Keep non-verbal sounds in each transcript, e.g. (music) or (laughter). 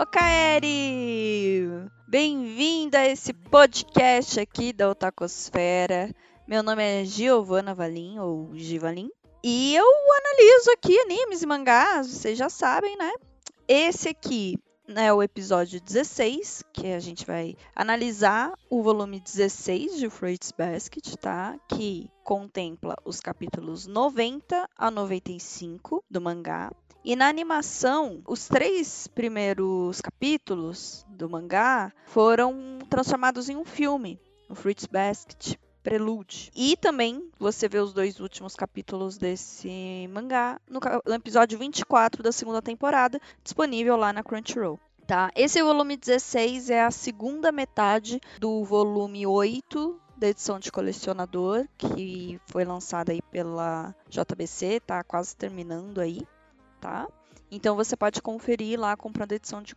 Ô Kaeri! Bem-vinda a esse podcast aqui da Otacosfera. Meu nome é Giovana Valim, ou Givalim. E eu analiso aqui animes e mangás, vocês já sabem, né? Esse aqui é o episódio 16, que a gente vai analisar o volume 16 de Fruits Basket, tá? Que contempla os capítulos 90 a 95 do mangá. E na animação, os três primeiros capítulos do mangá foram transformados em um filme, o Fruits Basket Prelude. E também você vê os dois últimos capítulos desse mangá no, no episódio 24 da segunda temporada, disponível lá na Crunchyroll. Tá? Esse volume 16 é a segunda metade do volume 8 da edição de colecionador, que foi lançada aí pela JBC, tá quase terminando aí tá? Então você pode conferir lá comprando edição de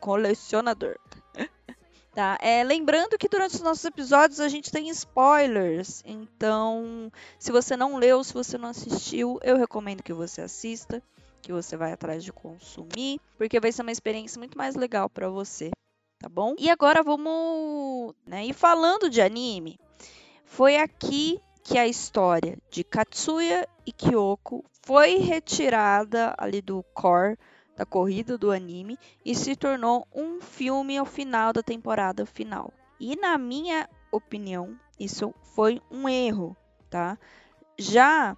colecionador. (laughs) tá? É, lembrando que durante os nossos episódios a gente tem spoilers. Então, se você não leu, se você não assistiu, eu recomendo que você assista, que você vai atrás de consumir, porque vai ser uma experiência muito mais legal para você, tá bom? E agora vamos, né, e falando de anime, foi aqui que a história de Katsuya e Kyoko foi retirada ali do core da corrida do anime e se tornou um filme ao final da temporada final. E na minha opinião, isso foi um erro, tá? Já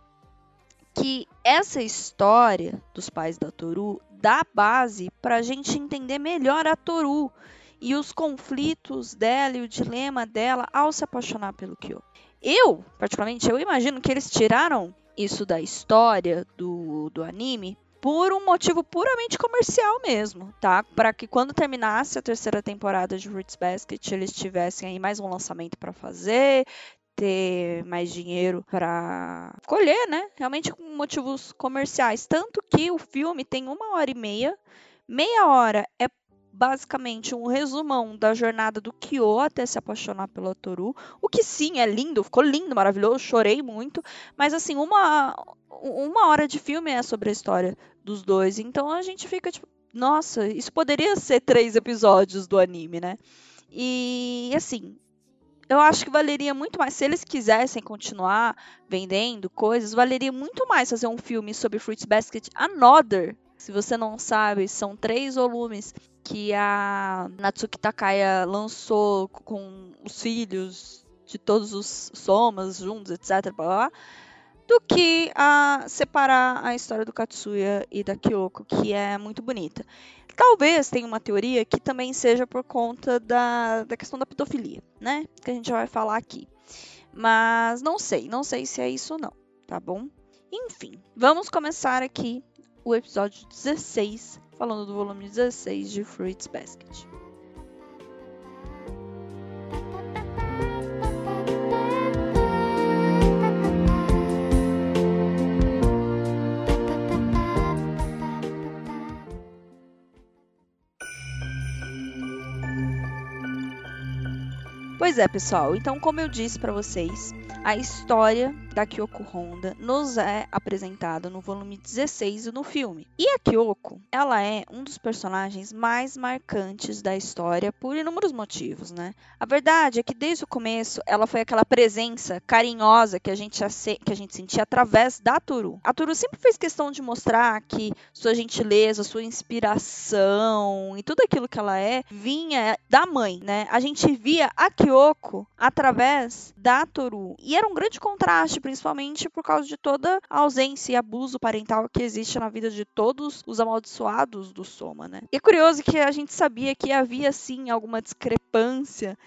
que essa história dos pais da Toru dá base para a gente entender melhor a Toru e os conflitos dela e o dilema dela ao se apaixonar pelo Kyo. Eu, particularmente, eu imagino que eles tiraram isso da história do, do anime por um motivo puramente comercial mesmo, tá? Para que quando terminasse a terceira temporada de Roots Basket, eles tivessem aí mais um lançamento para fazer, ter mais dinheiro para colher, né? Realmente com motivos comerciais. Tanto que o filme tem uma hora e meia. Meia hora é basicamente um resumão da jornada do Kyo até se apaixonar pela Toru. O que sim é lindo, ficou lindo, maravilhoso, chorei muito. Mas assim, uma, uma hora de filme é sobre a história dos dois. Então a gente fica tipo, nossa, isso poderia ser três episódios do anime, né? E assim, eu acho que valeria muito mais. Se eles quisessem continuar vendendo coisas, valeria muito mais fazer um filme sobre Fruits Basket Another. Se você não sabe, são três volumes que a Natsuki Takaya lançou com os filhos de todos os somas juntos, etc. Blá, blá, do que a separar a história do Katsuya e da Kyoko, que é muito bonita. Talvez tenha uma teoria que também seja por conta da, da questão da pedofilia, né? Que a gente já vai falar aqui. Mas não sei, não sei se é isso ou não, tá bom? Enfim, vamos começar aqui o episódio 16 falando do volume 16 de Fruits Basket. Pois é, pessoal. Então, como eu disse para vocês, a história da Kyoko Honda nos é apresentada no volume 16 no filme. E a Kyoko, ela é um dos personagens mais marcantes da história por inúmeros motivos, né? A verdade é que desde o começo ela foi aquela presença carinhosa que a gente, que a gente sentia através da Turu. A Turu sempre fez questão de mostrar que sua gentileza, sua inspiração e tudo aquilo que ela é vinha da mãe, né? A gente via a Kyoko através da Toru. E era um grande contraste, principalmente por causa de toda a ausência e abuso parental que existe na vida de todos os amaldiçoados do Soma, né? E é curioso que a gente sabia que havia sim alguma discrepância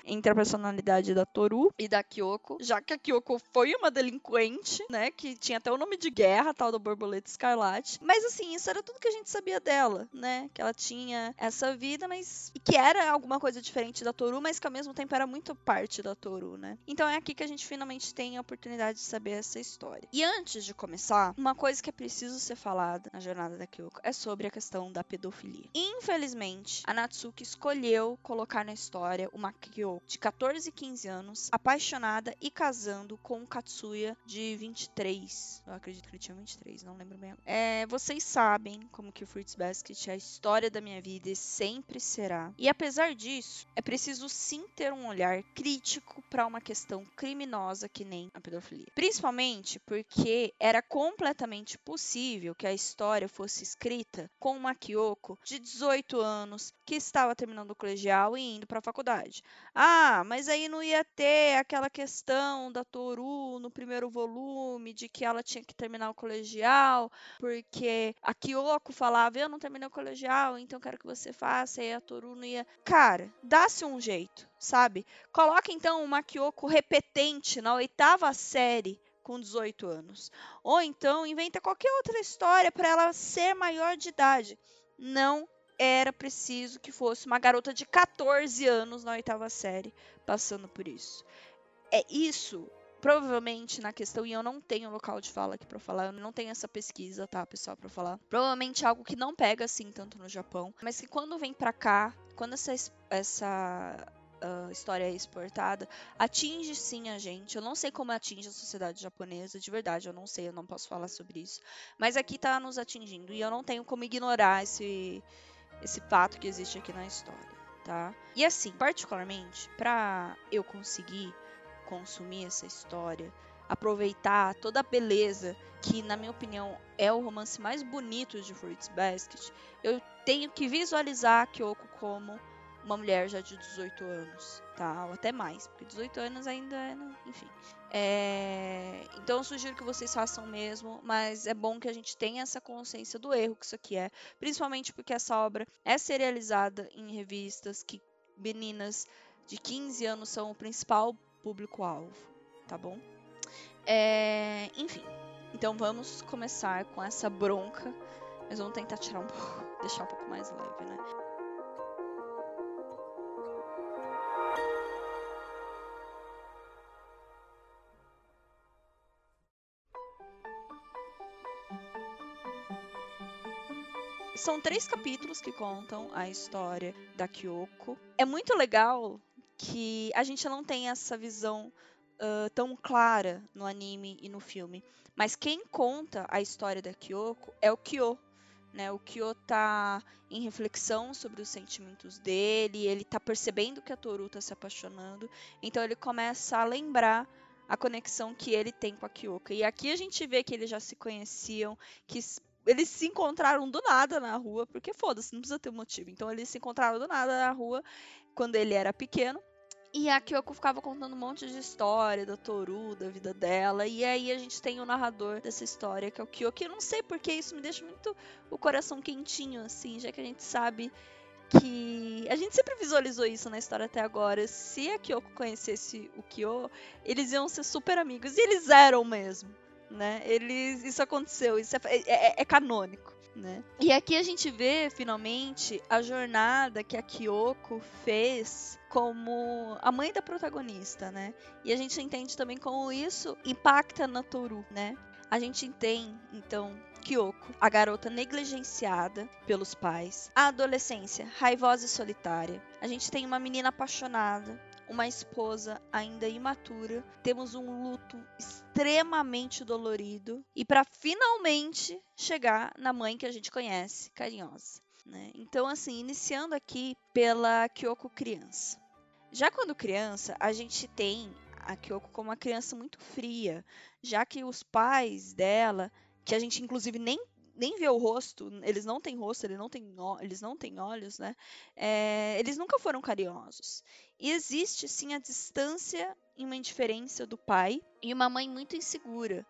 entre a personalidade da Toru e da Kyoko, já que a Kyoko foi uma delinquente, né, que tinha até o nome de guerra, tal da borboleta escarlate. Mas assim, isso era tudo que a gente sabia dela, né? Que ela tinha essa vida, mas e que era alguma coisa diferente da Toru, mas que ao mesmo tempo era muito parte da Toru, né? Então é aqui que a gente finalmente tem a oportunidade de saber essa história. E antes de começar, uma coisa que é preciso ser falada na jornada da Kyoko é sobre a questão da pedofilia. Infelizmente, a Natsuki escolheu colocar na história história uma Kyoko de 14 e 15 anos, apaixonada e casando com um Katsuya de 23. Eu acredito que ele tinha 23, não lembro bem. É, vocês sabem como que o Fruits Basket é a história da minha vida e sempre será. E apesar disso, é preciso sim ter um olhar crítico para uma questão criminosa que nem a pedofilia. Principalmente porque era completamente possível que a história fosse escrita com uma Kyoko de 18 anos que estava terminando o colegial e indo para a faculdade. Ah, mas aí não ia ter aquela questão da Toru no primeiro volume de que ela tinha que terminar o colegial, porque a Kyoko falava: "Eu não terminei o colegial, então quero que você faça". E a Toru não ia. Cara, dá-se um jeito, sabe? Coloca então uma Kyoko repetente na oitava série com 18 anos. Ou então inventa qualquer outra história para ela ser maior de idade. Não era preciso que fosse uma garota de 14 anos na oitava série passando por isso. É isso, provavelmente na questão, e eu não tenho local de fala aqui para falar, eu não tenho essa pesquisa, tá, pessoal, para falar. Provavelmente algo que não pega assim tanto no Japão, mas que quando vem para cá, quando essa, essa uh, história é exportada, atinge sim a gente. Eu não sei como atinge a sociedade japonesa, de verdade, eu não sei, eu não posso falar sobre isso. Mas aqui tá nos atingindo e eu não tenho como ignorar esse esse fato que existe aqui na história, tá? E assim, particularmente, para eu conseguir consumir essa história, aproveitar toda a beleza que, na minha opinião, é o romance mais bonito de Fruits Basket, eu tenho que visualizar a Kyoko como uma mulher já de 18 anos, tá? Ou até mais, porque 18 anos ainda é, né? enfim. É... Então eu sugiro que vocês façam mesmo, mas é bom que a gente tenha essa consciência do erro que isso aqui é, principalmente porque essa obra é serializada em revistas que meninas de 15 anos são o principal público-alvo, tá bom? É... Enfim, então vamos começar com essa bronca, mas vamos tentar tirar um pouco, (laughs) deixar um pouco mais leve, né? São três capítulos que contam a história da Kyoko. É muito legal que a gente não tem essa visão uh, tão clara no anime e no filme. Mas quem conta a história da Kyoko é o Kyo. Né? O Kyo tá em reflexão sobre os sentimentos dele, ele tá percebendo que a Toru tá se apaixonando, então ele começa a lembrar a conexão que ele tem com a Kyoko. E aqui a gente vê que eles já se conheciam, que eles se encontraram do nada na rua, porque foda-se, não precisa ter motivo. Então eles se encontraram do nada na rua quando ele era pequeno. E a Kyoko ficava contando um monte de história da Toru, da vida dela. E aí a gente tem o narrador dessa história, que é o Kyoko. Eu não sei porque isso me deixa muito o coração quentinho, assim, já que a gente sabe que. A gente sempre visualizou isso na história até agora. Se a Kyoko conhecesse o Kyo, eles iam ser super amigos. E eles eram mesmo né? Eles, isso aconteceu, isso é, é, é canônico. Né? E aqui a gente vê finalmente a jornada que a Kyoko fez como a mãe da protagonista, né? E a gente entende também como isso impacta na Toru, né? A gente tem, então, Kyoko, a garota negligenciada pelos pais, a adolescência raivosa e solitária. A gente tem uma menina apaixonada, uma esposa ainda imatura, temos um luto extremamente dolorido e para finalmente chegar na mãe que a gente conhece, carinhosa. Né? Então, assim, iniciando aqui pela Kyoko criança. Já quando criança, a gente tem a Kyoko como uma criança muito fria, já que os pais dela, que a gente inclusive nem nem vê o rosto, eles não têm rosto, eles não têm, eles não têm olhos, né? É, eles nunca foram carinhosos. E existe sim a distância e uma indiferença do pai e uma mãe muito insegura.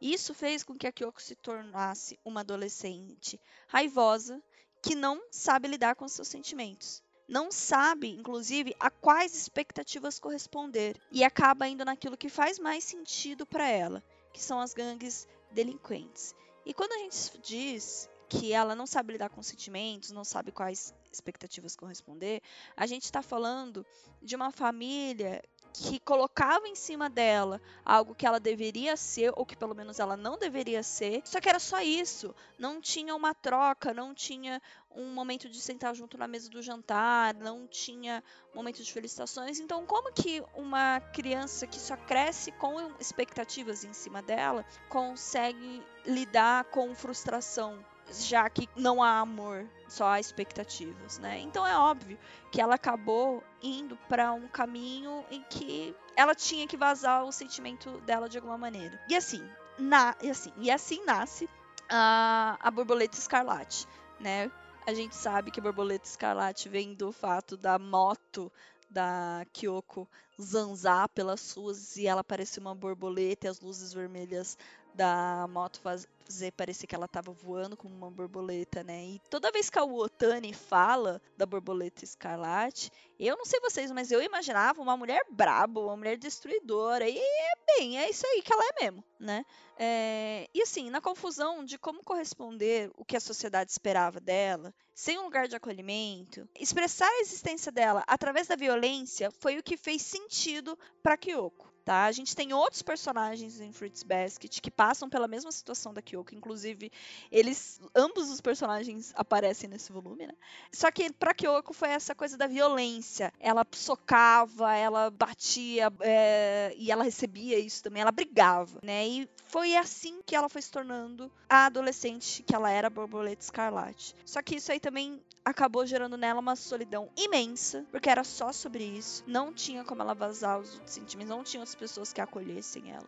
Isso fez com que a Kyoko se tornasse uma adolescente raivosa que não sabe lidar com seus sentimentos. Não sabe, inclusive, a quais expectativas corresponder e acaba indo naquilo que faz mais sentido para ela, que são as gangues delinquentes. E quando a gente diz que ela não sabe lidar com sentimentos, não sabe quais expectativas corresponder, a gente está falando de uma família que colocava em cima dela algo que ela deveria ser, ou que pelo menos ela não deveria ser. Só que era só isso. Não tinha uma troca, não tinha um momento de sentar junto na mesa do jantar, não tinha momento de felicitações. Então, como que uma criança que só cresce com expectativas em cima dela consegue lidar com frustração? Já que não há amor, só há expectativas, né? Então é óbvio que ela acabou indo para um caminho em que ela tinha que vazar o sentimento dela de alguma maneira. E assim, na, e assim, e assim nasce a, a borboleta escarlate, né? A gente sabe que a borboleta escarlate vem do fato da moto da Kyoko zanzar pelas ruas e ela parece uma borboleta e as luzes vermelhas da moto fazer parecer que ela estava voando como uma borboleta, né? E toda vez que a Otani fala da borboleta escarlate, eu não sei vocês, mas eu imaginava uma mulher braba, uma mulher destruidora. E é bem, é isso aí que ela é mesmo, né? É, e assim, na confusão de como corresponder o que a sociedade esperava dela, sem um lugar de acolhimento, expressar a existência dela através da violência foi o que fez sentido para Kyoko tá? A gente tem outros personagens em Fruits Basket que passam pela mesma situação da Kyoko, inclusive eles, ambos os personagens aparecem nesse volume, né? Só que pra Kyoko foi essa coisa da violência. Ela socava, ela batia é, e ela recebia isso também, ela brigava, né? E foi assim que ela foi se tornando a adolescente que ela era, borboleta escarlate. Só que isso aí também acabou gerando nela uma solidão imensa, porque era só sobre isso. Não tinha como ela vazar os sentimentos, não tinha outras pessoas que acolhessem ela.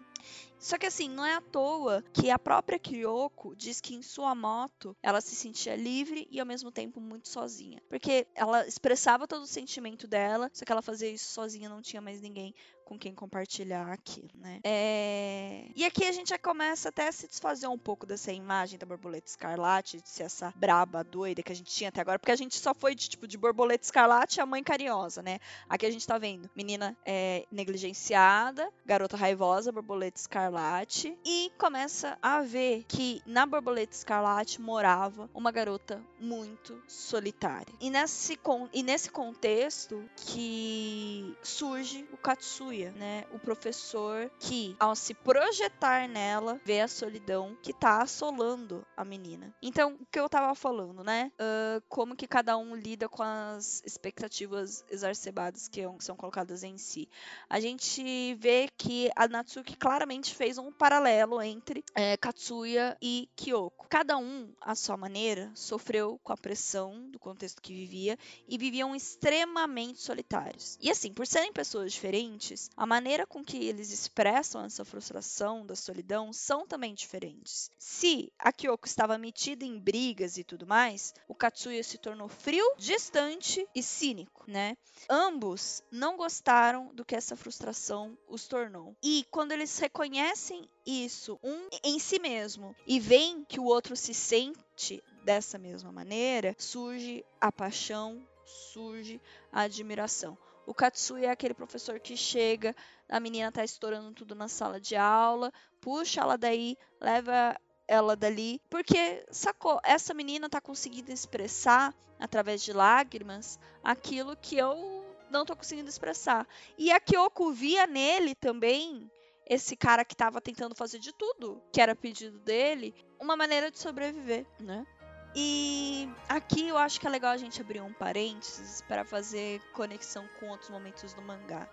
Só que assim, não é à toa que a própria Kyoko diz que em sua moto ela se sentia livre e ao mesmo tempo muito sozinha. Porque ela expressava todo o sentimento dela, só que ela fazia isso sozinha, não tinha mais ninguém com quem compartilhar aquilo, né? É... E aqui a gente já começa até a se desfazer um pouco dessa imagem da borboleta escarlate, de ser essa braba doida que a gente tinha até agora, porque a gente só foi de tipo de borboleta escarlate a mãe carinhosa, né? Aqui a gente tá vendo menina é, negligenciada, garota raivosa, borboleta escarlate, e começa a ver que na borboleta escarlate morava uma garota muito solitária. E nesse, e nesse contexto que surge o Katsuya né, o professor que, ao se projetar nela, vê a solidão que tá assolando a menina. Então, o que eu tava falando, né? Uh, como que cada um lida com as expectativas exacerbadas que são colocadas em si. A gente vê que a Natsuki claramente fez um paralelo entre é, Katsuya e Kyoko. Cada um, à sua maneira, sofreu com a pressão do contexto que vivia e viviam extremamente solitários. E assim, por serem pessoas diferentes, a maneira com que eles expressam essa frustração da solidão são também diferentes. Se a Kyoko estava metida em brigas e tudo mais, o Katsuya se tornou frio, distante e cínico, né? Ambos não gostaram do que essa frustração os tornou. E quando eles reconhecem isso um em si mesmo e veem que o outro se sente dessa mesma maneira, surge a paixão, surge a admiração. O Katsuya é aquele professor que chega, a menina tá estourando tudo na sala de aula, puxa ela daí, leva ela dali, porque sacou, essa menina tá conseguindo expressar através de lágrimas aquilo que eu não tô conseguindo expressar. E a Kyoko via nele também esse cara que tava tentando fazer de tudo que era pedido dele, uma maneira de sobreviver, né? E aqui eu acho que é legal a gente abrir um parênteses para fazer conexão com outros momentos do mangá.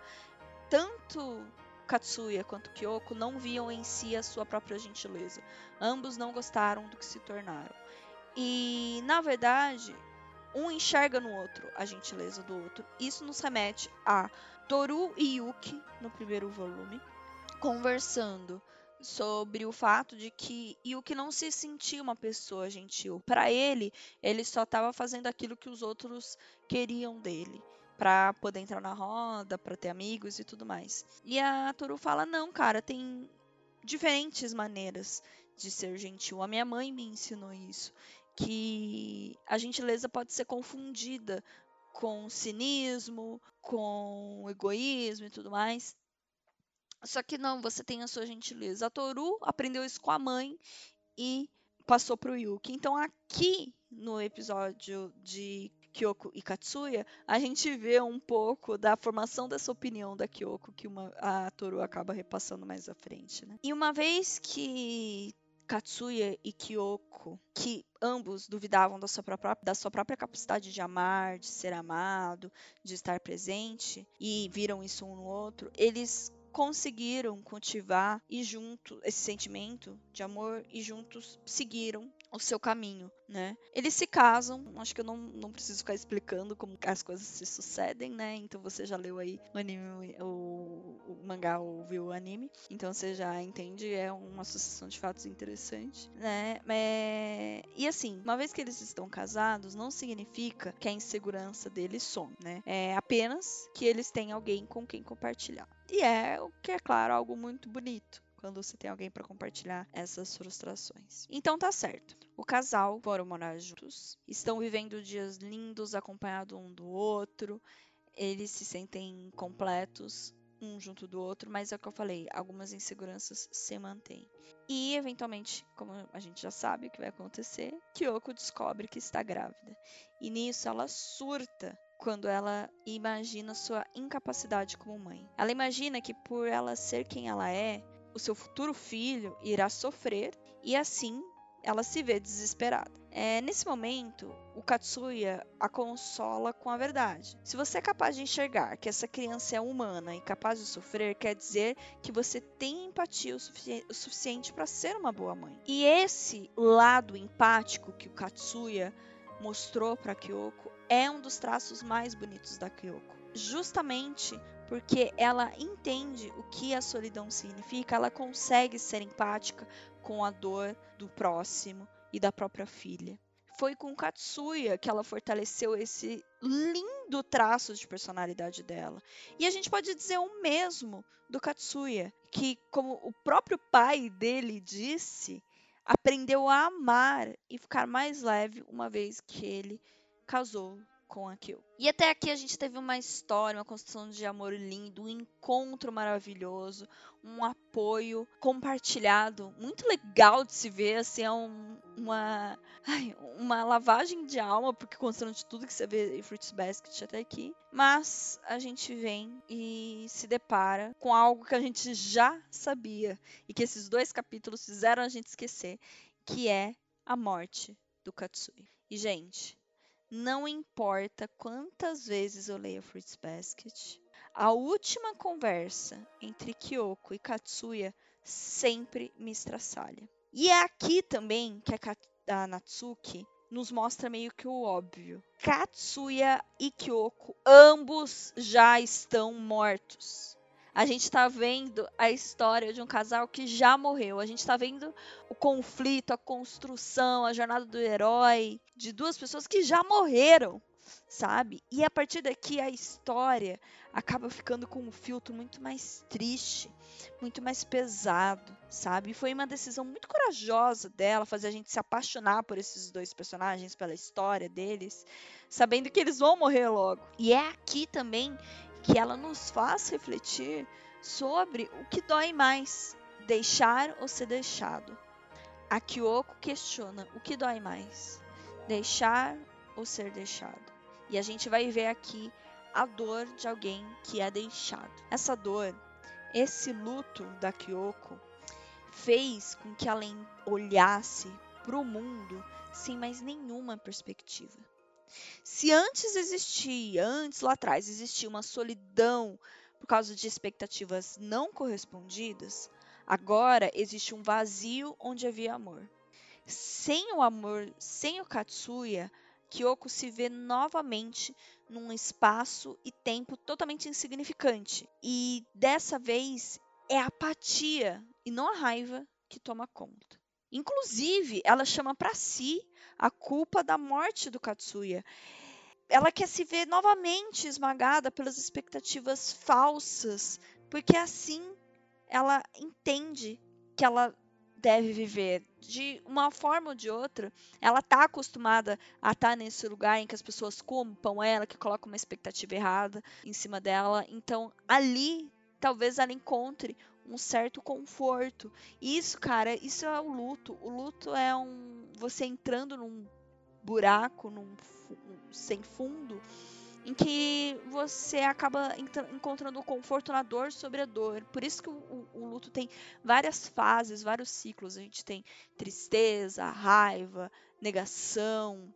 Tanto Katsuya quanto Kyoko não viam em si a sua própria gentileza. Ambos não gostaram do que se tornaram. E, na verdade, um enxerga no outro a gentileza do outro. Isso nos remete a Toru e Yuki no primeiro volume, conversando sobre o fato de que Yuki não se sentia uma pessoa gentil. Para ele, ele só estava fazendo aquilo que os outros queriam dele, para poder entrar na roda, para ter amigos e tudo mais. E a Toru fala: "Não, cara, tem diferentes maneiras de ser gentil. A minha mãe me ensinou isso, que a gentileza pode ser confundida com cinismo, com egoísmo e tudo mais. Só que não, você tem a sua gentileza. A Toru aprendeu isso com a mãe e passou pro Yuki. Então aqui no episódio de Kyoko e Katsuya, a gente vê um pouco da formação dessa opinião da Kyoko que uma, a Toru acaba repassando mais à frente. Né? E uma vez que Katsuya e Kyoko, que ambos duvidavam da sua, própria, da sua própria capacidade de amar, de ser amado, de estar presente, e viram isso um no outro, eles conseguiram cultivar e junto esse sentimento de amor e juntos seguiram o seu caminho, né? Eles se casam, acho que eu não, não preciso ficar explicando como as coisas se sucedem, né? Então você já leu aí o anime, o, o mangá ou viu o anime, então você já entende, é uma sucessão de fatos interessante, né? É... E assim, uma vez que eles estão casados, não significa que a insegurança deles some, né? É apenas que eles têm alguém com quem compartilhar. E é o que é claro algo muito bonito quando você tem alguém para compartilhar essas frustrações. Então tá certo. O casal foram morar juntos, estão vivendo dias lindos, acompanhados um do outro. Eles se sentem completos um junto do outro, mas é o que eu falei, algumas inseguranças se mantêm. E eventualmente, como a gente já sabe o que vai acontecer, Kyoko descobre que está grávida. E nisso ela surta quando ela imagina sua incapacidade como mãe. Ela imagina que por ela ser quem ela é, o seu futuro filho irá sofrer e assim ela se vê desesperada. É, nesse momento, o Katsuya a consola com a verdade. Se você é capaz de enxergar que essa criança é humana e capaz de sofrer, quer dizer que você tem empatia o, sufici o suficiente para ser uma boa mãe. E esse lado empático que o Katsuya mostrou para Kyoko é um dos traços mais bonitos da Kyoko. Justamente porque ela entende o que a solidão significa, ela consegue ser empática com a dor do próximo e da própria filha. Foi com Katsuya que ela fortaleceu esse lindo traço de personalidade dela. E a gente pode dizer o mesmo do Katsuya, que, como o próprio pai dele disse, aprendeu a amar e ficar mais leve uma vez que ele casou com a Kill. E até aqui a gente teve uma história, uma construção de amor lindo, um encontro maravilhoso, um apoio compartilhado, muito legal de se ver, assim, é um, uma, ai, uma lavagem de alma, porque considerando de tudo que você vê em Fruits Basket até aqui. Mas a gente vem e se depara com algo que a gente já sabia e que esses dois capítulos fizeram a gente esquecer, que é a morte do Katsui. E, gente, não importa quantas vezes eu leio Fruits Basket, a última conversa entre Kyoko e Katsuya sempre me estraçalha. E é aqui também que a, a Natsuki nos mostra meio que o óbvio. Katsuya e Kyoko ambos já estão mortos. A gente está vendo a história de um casal que já morreu. A gente está vendo o conflito, a construção, a jornada do herói de duas pessoas que já morreram, sabe? E a partir daqui a história acaba ficando com um filtro muito mais triste, muito mais pesado, sabe? E foi uma decisão muito corajosa dela fazer a gente se apaixonar por esses dois personagens, pela história deles, sabendo que eles vão morrer logo. E é aqui também que ela nos faz refletir sobre o que dói mais, deixar ou ser deixado. A Kyoko questiona o que dói mais, deixar ou ser deixado. E a gente vai ver aqui a dor de alguém que é deixado. Essa dor, esse luto da Kyoko, fez com que ela olhasse para o mundo sem mais nenhuma perspectiva. Se antes existia, antes lá atrás, existia uma solidão por causa de expectativas não correspondidas, agora existe um vazio onde havia amor. Sem o amor, sem o Katsuya, Kyoko se vê novamente num espaço e tempo totalmente insignificante. E dessa vez é a apatia e não a raiva que toma conta. Inclusive, ela chama para si a culpa da morte do Katsuya. Ela quer se ver novamente esmagada pelas expectativas falsas, porque assim ela entende que ela deve viver de uma forma ou de outra. Ela está acostumada a estar tá nesse lugar em que as pessoas culpam ela, que colocam uma expectativa errada em cima dela. Então, ali, talvez ela encontre um certo conforto. Isso, cara, isso é o luto. O luto é um você entrando num buraco num, sem fundo em que você acaba encontrando conforto na dor sobre a dor. Por isso que o, o, o, luto tem várias fases, vários ciclos. A gente tem tristeza, raiva, negação,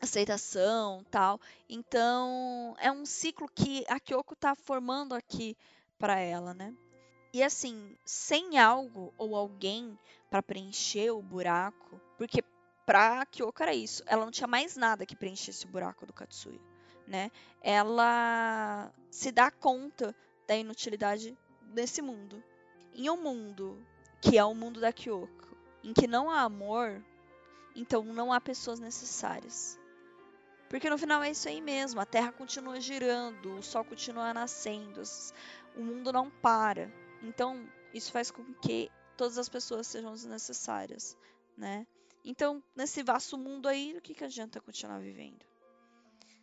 aceitação, tal. Então, é um ciclo que a Kyoko está formando aqui para ela, né? E assim, sem algo ou alguém para preencher o buraco, porque pra Kyoko era isso, ela não tinha mais nada que preenchesse o buraco do Katsuya né? Ela se dá conta da inutilidade desse mundo. Em um mundo que é o mundo da Kyoko, em que não há amor, então não há pessoas necessárias. Porque no final é isso aí mesmo, a Terra continua girando, o Sol continua nascendo, o mundo não para. Então, isso faz com que todas as pessoas sejam desnecessárias, né? Então, nesse vasto mundo aí, o que, que adianta continuar vivendo?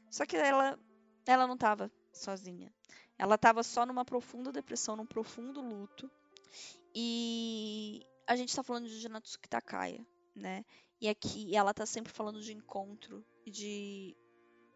Só que ela, ela não estava sozinha. Ela estava só numa profunda depressão, num profundo luto. E a gente está falando de Natsuki Takaya, né? E aqui ela está sempre falando de encontro e de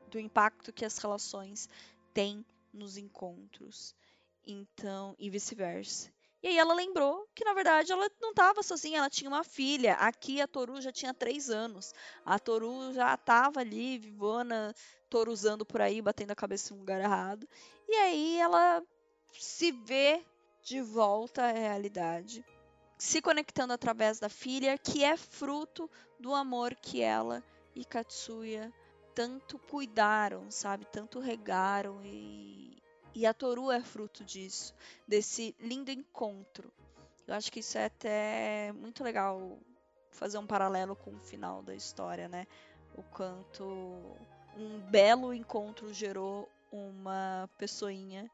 do impacto que as relações têm nos encontros. Então, e vice-versa. E aí ela lembrou que, na verdade, ela não estava sozinha, ela tinha uma filha. Aqui a Toru já tinha três anos. A Toru já estava ali, vivona, toruzando por aí, batendo a cabeça em um lugar errado. E aí ela se vê de volta à realidade, se conectando através da filha, que é fruto do amor que ela e Katsuya tanto cuidaram, sabe? Tanto regaram e e a Toru é fruto disso, desse lindo encontro. Eu acho que isso é até muito legal fazer um paralelo com o final da história, né? O quanto um belo encontro gerou uma pessoinha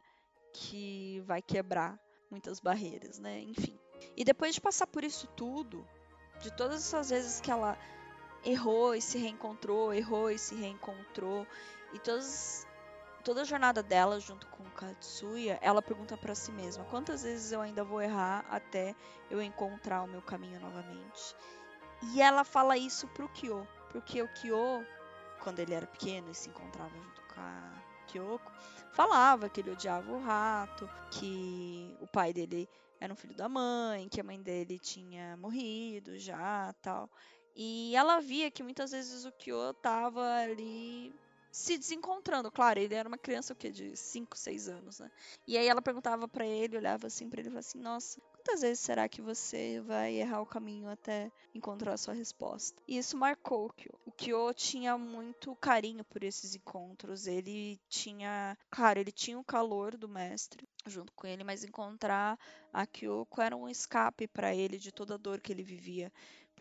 que vai quebrar muitas barreiras, né? Enfim. E depois de passar por isso tudo, de todas essas vezes que ela errou e se reencontrou, errou e se reencontrou, e todas toda a jornada dela junto com Katsuya, ela pergunta para si mesma: quantas vezes eu ainda vou errar até eu encontrar o meu caminho novamente? E ela fala isso pro Kyo, porque o Kyo, quando ele era pequeno e se encontrava junto com a Kyoko, falava que ele odiava o rato, que o pai dele era um filho da mãe, que a mãe dele tinha morrido já, tal. E ela via que muitas vezes o Kyo tava ali se desencontrando. Claro, ele era uma criança o quê? De 5, 6 anos, né? E aí ela perguntava para ele, olhava assim para ele e falava assim: "Nossa, quantas vezes será que você vai errar o caminho até encontrar a sua resposta?". E isso marcou o Kyo. O Kyo tinha muito carinho por esses encontros. Ele tinha, claro, ele tinha o calor do mestre junto com ele, mas encontrar a Kyoko era um escape para ele de toda a dor que ele vivia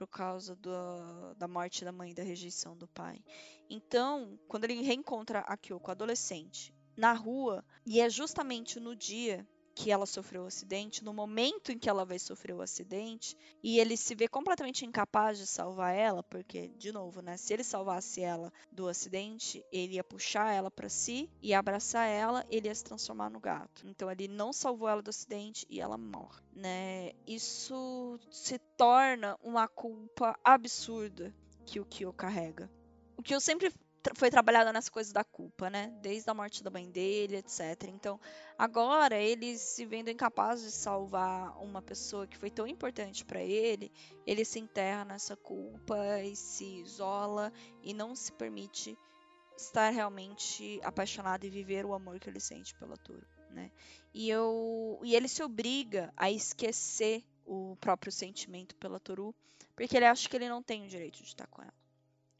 por causa do, da morte da mãe da rejeição do pai. Então, quando ele reencontra a Kyoko adolescente na rua, e é justamente no dia que ela sofreu o acidente, no momento em que ela vai sofrer o acidente, e ele se vê completamente incapaz de salvar ela, porque, de novo, né, se ele salvasse ela do acidente, ele ia puxar ela para si e abraçar ela, ele ia se transformar no gato. Então ele não salvou ela do acidente e ela morre, né? Isso se torna uma culpa absurda que o Kyo carrega. O que eu sempre foi trabalhada nessa coisa da culpa, né? Desde a morte da mãe dele, etc. Então, agora ele se vendo incapaz de salvar uma pessoa que foi tão importante para ele, ele se enterra nessa culpa e se isola e não se permite estar realmente apaixonado e viver o amor que ele sente pela Toro, né? E eu e ele se obriga a esquecer o próprio sentimento pela Toru, porque ele acha que ele não tem o direito de estar com ela.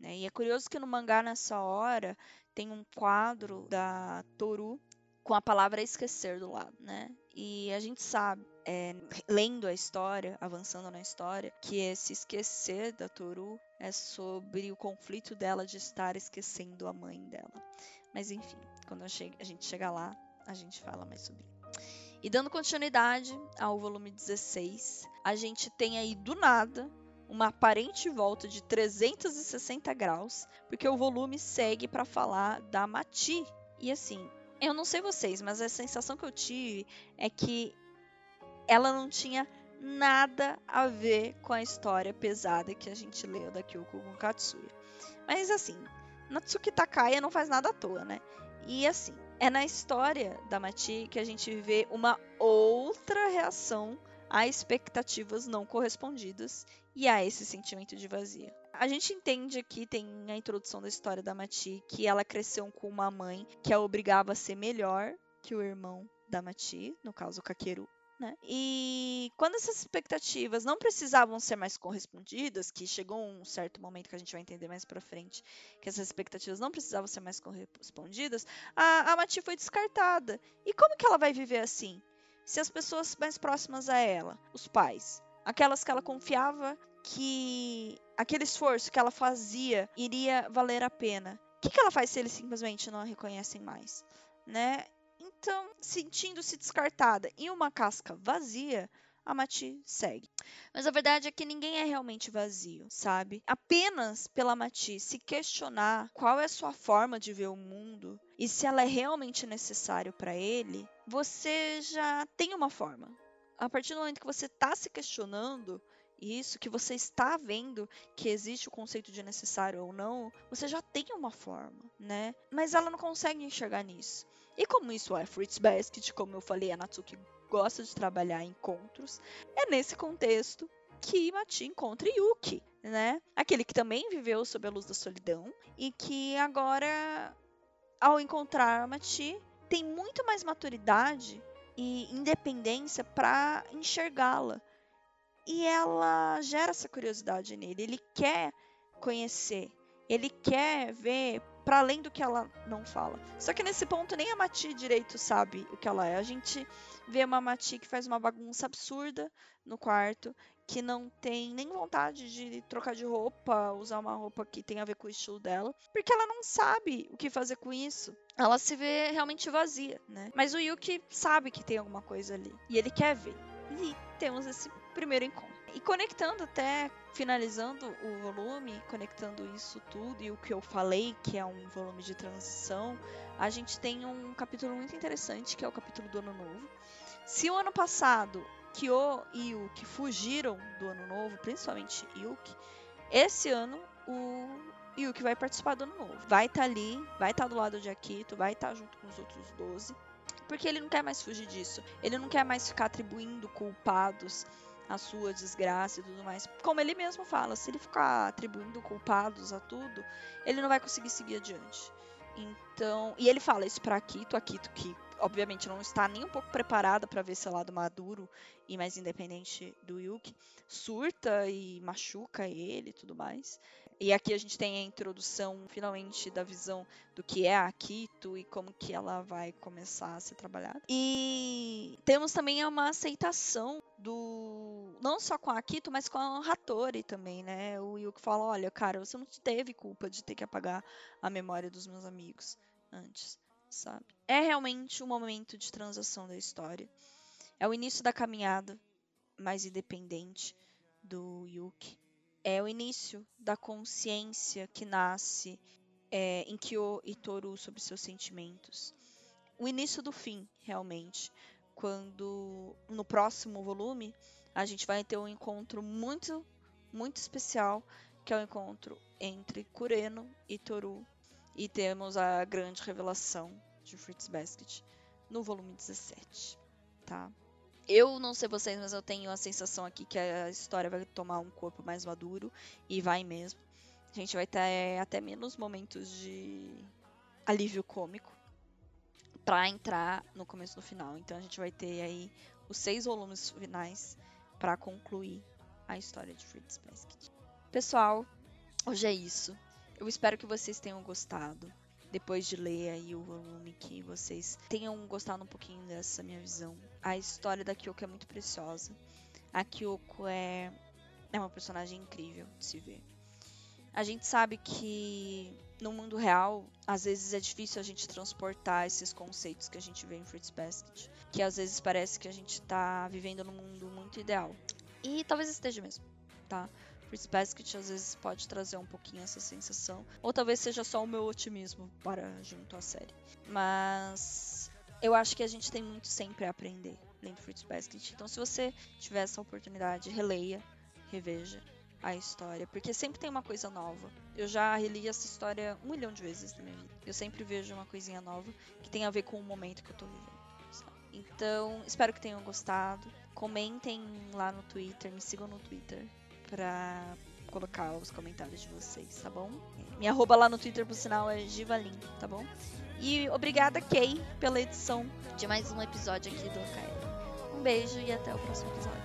Né? E é curioso que no mangá, nessa hora, tem um quadro da Toru com a palavra esquecer do lado, né? E a gente sabe, é, lendo a história, avançando na história, que esse esquecer da Toru é sobre o conflito dela de estar esquecendo a mãe dela. Mas enfim, quando a gente chegar lá, a gente fala mais sobre. E dando continuidade ao volume 16, a gente tem aí do nada uma aparente volta de 360 graus, porque o volume segue para falar da Mati. E assim, eu não sei vocês, mas a sensação que eu tive é que ela não tinha nada a ver com a história pesada que a gente leu da Kyoko com Katsuya. Mas assim, Natsuki Takaya não faz nada à toa, né? E assim, é na história da Mati que a gente vê uma outra reação a expectativas não correspondidas e a esse sentimento de vazio. A gente entende aqui, tem a introdução da história da Mati, que ela cresceu com uma mãe que a obrigava a ser melhor que o irmão da Mati, no caso o Kakeru, né? E quando essas expectativas não precisavam ser mais correspondidas, que chegou um certo momento que a gente vai entender mais para frente, que essas expectativas não precisavam ser mais correspondidas, a, a Mati foi descartada. E como que ela vai viver assim? Se as pessoas mais próximas a ela, os pais, aquelas que ela confiava que aquele esforço que ela fazia iria valer a pena. O que, que ela faz se eles simplesmente não a reconhecem mais? Né? Então, sentindo-se descartada e uma casca vazia, a Mati segue. Mas a verdade é que ninguém é realmente vazio, sabe? Apenas pela Mati se questionar qual é a sua forma de ver o mundo e se ela é realmente necessário para ele, você já tem uma forma. A partir do momento que você está se questionando, isso, que você está vendo que existe o conceito de necessário ou não, você já tem uma forma, né? Mas ela não consegue enxergar nisso. E como isso é Fruits Basket, como eu falei, a Natsuki gosta de trabalhar encontros, é nesse contexto que Mati encontra Yuki, né? Aquele que também viveu sob a luz da solidão e que agora, ao encontrar Mati, tem muito mais maturidade e independência para enxergá-la, e ela gera essa curiosidade nele. Ele quer conhecer, ele quer ver para além do que ela não fala. Só que nesse ponto nem a Mati direito sabe o que ela é. A gente vê uma Mati que faz uma bagunça absurda no quarto, que não tem nem vontade de trocar de roupa, usar uma roupa que tem a ver com o estilo dela, porque ela não sabe o que fazer com isso. Ela se vê realmente vazia, né? Mas o Yuki sabe que tem alguma coisa ali e ele quer ver. E temos esse primeiro encontro. E conectando até, finalizando o volume, conectando isso tudo e o que eu falei, que é um volume de transição, a gente tem um capítulo muito interessante, que é o capítulo do Ano Novo. Se o ano passado Kyo e Yuki fugiram do Ano Novo, principalmente Yuki, esse ano o Yuki vai participar do Ano Novo. Vai estar tá ali, vai estar tá do lado de Akito, vai estar tá junto com os outros 12. Porque ele não quer mais fugir disso. Ele não quer mais ficar atribuindo culpados a sua desgraça e tudo mais. Como ele mesmo fala, se ele ficar atribuindo culpados a tudo, ele não vai conseguir seguir adiante. Então, e ele fala isso para Akito, Akito que obviamente não está nem um pouco preparada para ver esse lado maduro e mais independente do Yuki, surta e machuca ele e tudo mais. E aqui a gente tem a introdução finalmente da visão do que é a Akito e como que ela vai começar a ser trabalhada. E temos também uma aceitação do não só com a Akito, mas com a Hattori também, né? O Yuki fala: "Olha, cara, você não teve culpa de ter que apagar a memória dos meus amigos antes." sabe? É realmente um momento de transação da história. É o início da caminhada mais independente do Yuki. É o início da consciência que nasce é, em Kyo e Toru sobre seus sentimentos. O início do fim, realmente. Quando no próximo volume a gente vai ter um encontro muito, muito especial, que é o encontro entre Kureno e Toru e temos a grande revelação de Fruits Basket no volume 17, tá? Eu não sei vocês, mas eu tenho a sensação aqui que a história vai tomar um corpo mais maduro e vai mesmo. A gente vai ter até menos momentos de alívio cômico para entrar no começo do final. Então a gente vai ter aí os seis volumes finais para concluir a história de Fruits Basket. Pessoal, hoje é isso. Eu espero que vocês tenham gostado. Depois de ler aí o volume, que vocês tenham gostado um pouquinho dessa minha visão. A história da Kyoko é muito preciosa. A Kyoko é, é uma personagem incrível de se ver. A gente sabe que no mundo real, às vezes é difícil a gente transportar esses conceitos que a gente vê em Fruits Basket. Que às vezes parece que a gente tá vivendo num mundo muito ideal. E talvez esteja mesmo, tá? Fruits Basket às vezes pode trazer um pouquinho essa sensação. Ou talvez seja só o meu otimismo para junto à série. Mas eu acho que a gente tem muito sempre a aprender lendo Fruits Basket. Então, se você tiver essa oportunidade, releia, reveja a história, porque sempre tem uma coisa nova. Eu já reli essa história um milhão de vezes na minha vida. Eu sempre vejo uma coisinha nova que tem a ver com o momento que eu tô vivendo. Sabe? Então, espero que tenham gostado. Comentem lá no Twitter, me sigam no Twitter pra colocar os comentários de vocês, tá bom? Minha arroba lá no Twitter, por sinal, é Givalin, tá bom? E obrigada, Kay, pela edição de mais um episódio aqui do OKL. Um beijo e até o próximo episódio.